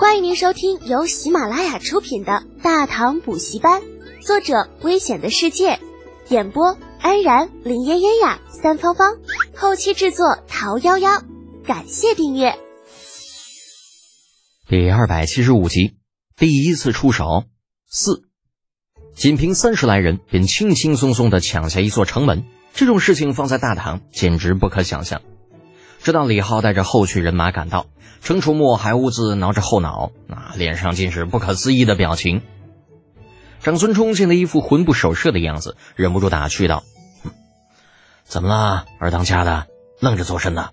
欢迎您收听由喜马拉雅出品的《大唐补习班》，作者：危险的世界，演播：安然、林嫣嫣呀、三芳芳，后期制作：桃夭夭。感谢订阅。第二百七十五集，第一次出手四，仅凭三十来人便轻轻松松的抢下一座城门，这种事情放在大唐简直不可想象。直到李浩带着后续人马赶到，程楚墨还兀自挠着后脑，那脸上尽是不可思议的表情。长孙冲见他一副魂不守舍的样子，忍不住打趣道：“怎么了，二当家的，愣着做甚呢？”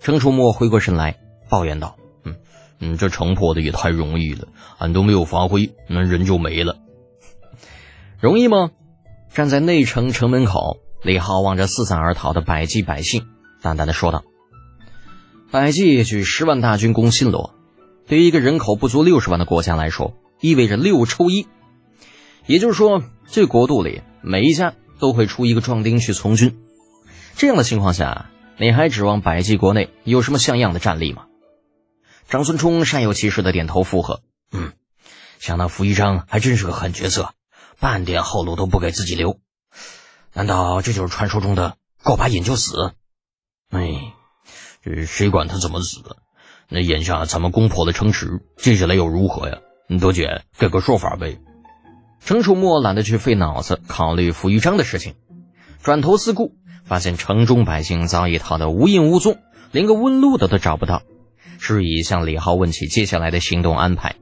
程楚墨回过神来，抱怨道：“嗯嗯，这城破的也太容易了，俺都没有发挥，那人就没了。容易吗？”站在内城城门口，李浩望着四散而逃的百济百姓，淡淡的说道。百济举十万大军攻新罗，对于一个人口不足六十万的国家来说，意味着六抽一。也就是说，这国度里每一家都会出一个壮丁去从军。这样的情况下，你还指望百济国内有什么像样的战力吗？长孙冲煞有其事的点头附和：“嗯，想那傅一章还真是个狠角色，半点后路都不给自己留。难道这就是传说中的过把瘾就死？哎。”谁管他怎么死的？那眼下咱们攻破了城池，接下来又如何呀？多姐给个说法呗。程楚墨懒得去费脑子考虑傅玉章的事情，转头四顾，发现城中百姓早已逃得无影无踪，连个问路的都找不到，示意向李浩问起接下来的行动安排。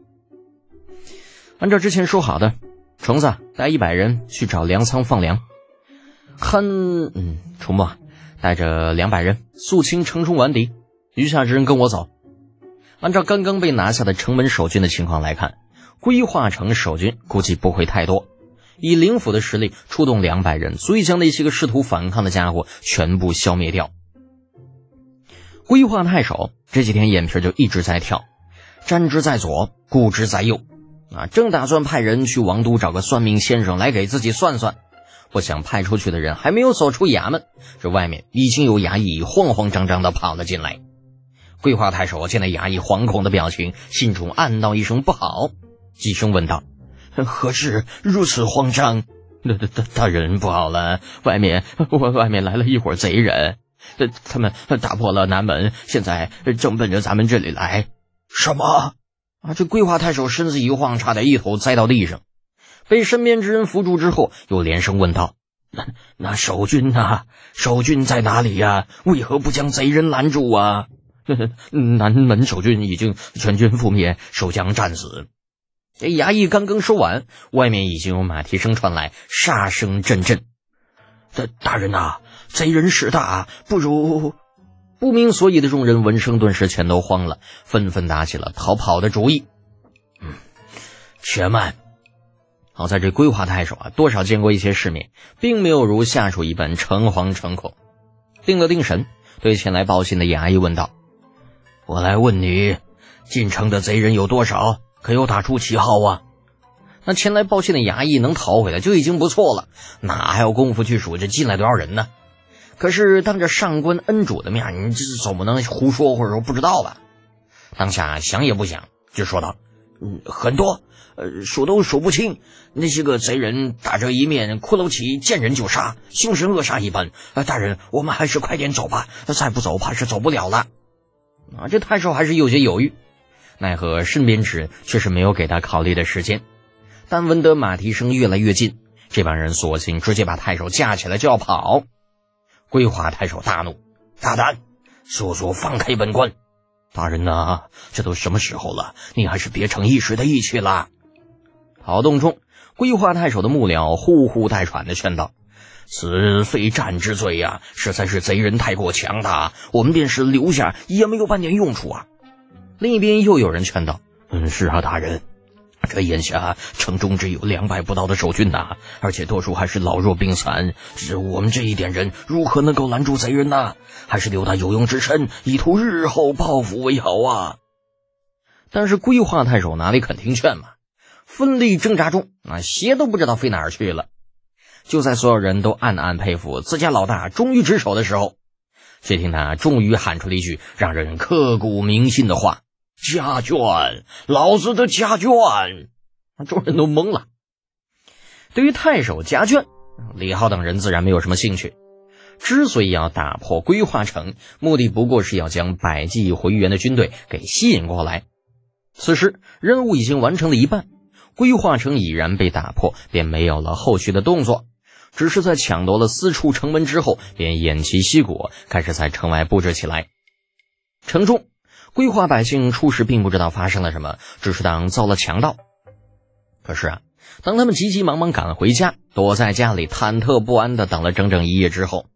按照之前说好的，虫子带一百人去找粮仓放粮。汉，嗯，楚墨。带着两百人肃清城中顽敌，余下之人跟我走。按照刚刚被拿下的城门守军的情况来看，归化城守军估计不会太多。以灵府的实力，出动两百人，足以将那些个试图反抗的家伙全部消灭掉。归化太守这几天眼皮就一直在跳，瞻之在左，顾之在右，啊，正打算派人去王都找个算命先生来给自己算算。不想派出去的人还没有走出衙门，这外面已经有衙役慌慌张张的跑了进来。桂花太守见那衙役惶恐的表情，心中暗道一声不好，急声问道：“何事如此慌张？”“大大大大人不好了，外面外外面来了一伙贼人，他们打破了南门，现在正奔着咱们这里来。”“什么？”啊！这桂花太守身子一晃，差点一头栽到地上。被身边之人扶住之后，又连声问道：“那那守军呢？守军在哪里呀？为何不将贼人拦住啊？” 南门守军已经全军覆灭，守将战死。这衙役刚刚说完，外面已经有马蹄声传来，杀声阵阵。大大人呐，贼人势大，不如……不明所以的众人闻声顿时全都慌了，纷纷打起了逃跑的主意。嗯，且慢。好在这归化太守啊，多少见过一些世面，并没有如下属一般诚惶诚恐。定了定神，对前来报信的衙役问道：“我来问你，进城的贼人有多少？可有打出旗号啊？”那前来报信的衙役能逃回来就已经不错了，哪还有功夫去数这进来多少人呢？可是当着上官恩主的面，你这总不能胡说或者说不知道吧？当下想也不想，就说道：“很多。”呃，数都数不清，那些个贼人打着一面骷髅旗，见人就杀，凶神恶煞一般。啊，大人，我们还是快点走吧，再不走怕是走不了了。啊，这太守还是有些犹豫，奈何身边之人却是没有给他考虑的时间。但闻得马蹄声越来越近，这帮人索性直接把太守架起来就要跑。归华太守大怒：“大胆，速速放开本官！”大人呐，这都什么时候了，你还是别逞一时的义气了。跑动中，规划太守的幕僚呼呼带喘的劝道：“此非战之罪呀，实在是贼人太过强大，我们便是留下也没有半点用处啊。”另一边又有人劝道：“嗯，是啊，大人，这眼下城中只有两百不到的守军呐，而且多数还是老弱病残，只我们这一点人如何能够拦住贼人呢？还是留他有用之身，以图日后报复为好啊。”但是归化太守哪里肯听劝嘛？奋力挣扎中，啊鞋都不知道飞哪儿去了。就在所有人都暗暗佩服自家老大忠于职守的时候，却听他终于喊出了一句让人刻骨铭心的话：“家眷，老子的家眷！众人都懵了。对于太守家眷，李浩等人自然没有什么兴趣。之所以要打破规划城，目的不过是要将百济回援的军队给吸引过来。此时任务已经完成了一半，规划城已然被打破，便没有了后续的动作。只是在抢夺了四处城门之后，便偃旗息鼓，开始在城外布置起来。城中规划百姓初时并不知道发生了什么，只是当遭了强盗。可是啊，当他们急急忙忙赶回家，躲在家里忐忑不安的等了整整一夜之后，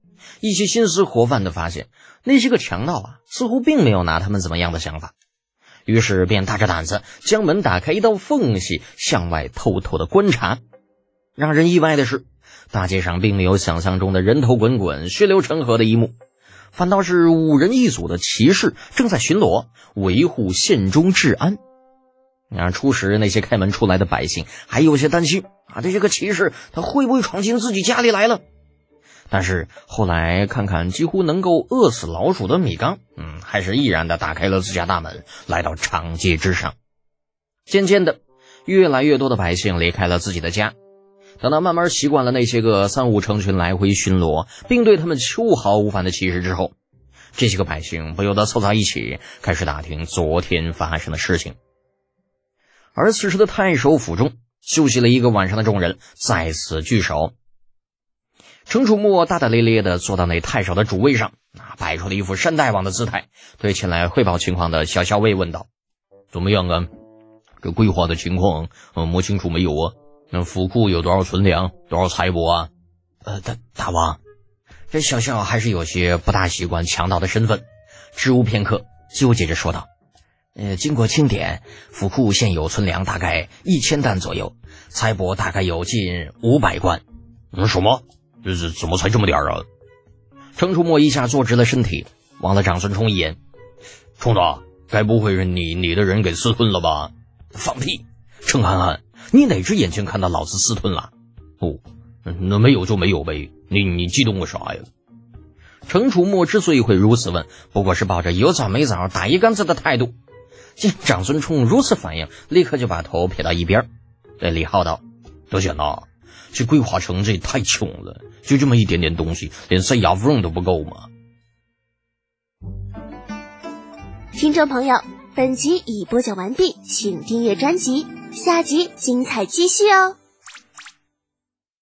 一些心思活泛的发现，那些个强盗啊，似乎并没有拿他们怎么样的想法。于是便大着胆子将门打开一道缝隙，向外偷偷的观察。让人意外的是，大街上并没有想象中的人头滚滚、血流成河的一幕，反倒是五人一组的骑士正在巡逻，维护县中治安。啊初时那些开门出来的百姓还有些担心啊，这些个骑士他会不会闯进自己家里来了？但是后来看看几乎能够饿死老鼠的米缸，嗯，还是毅然的打开了自家大门，来到长街之上。渐渐的，越来越多的百姓离开了自己的家。等他慢慢习惯了那些个三五成群来回巡逻，并对他们秋毫无犯的气势之后，这些个百姓不由得凑到一起，开始打听昨天发生的事情。而此时的太守府中，休息了一个晚上的众人再次聚首。程楚墨大大咧咧地坐到那太守的主位上，啊，摆出了一副山大王的姿态，对前来汇报情况的小校尉问道：“怎么样啊？这规划的情况，嗯，摸清楚没有啊？那府库有多少存粮，多少财帛啊？”呃，大大王，这小校还是有些不大习惯强盗的身份，支吾片刻，纠结着说道：“呃，经过清点，府库现有存粮大概一千担左右，财帛大概有近五百贯。”嗯，什么？这是怎么才这么点啊？程楚墨一下坐直了身体，望了长孙冲一眼：“冲子，该不会是你你的人给私吞了吧？”“放屁！程憨憨，你哪只眼睛看到老子私吞了？”“哦，那没有就没有呗。你你激动个啥呀？”程楚墨之所以会如此问，不过是抱着有枣没枣打一竿子的态度。见长孙冲如此反应，立刻就把头撇到一边，对李浩道：“德显呐。”这桂花城这也太穷了，就这么一点点东西，连塞牙缝都不够吗？听众朋友，本集已播讲完毕，请订阅专辑，下集精彩继续哦。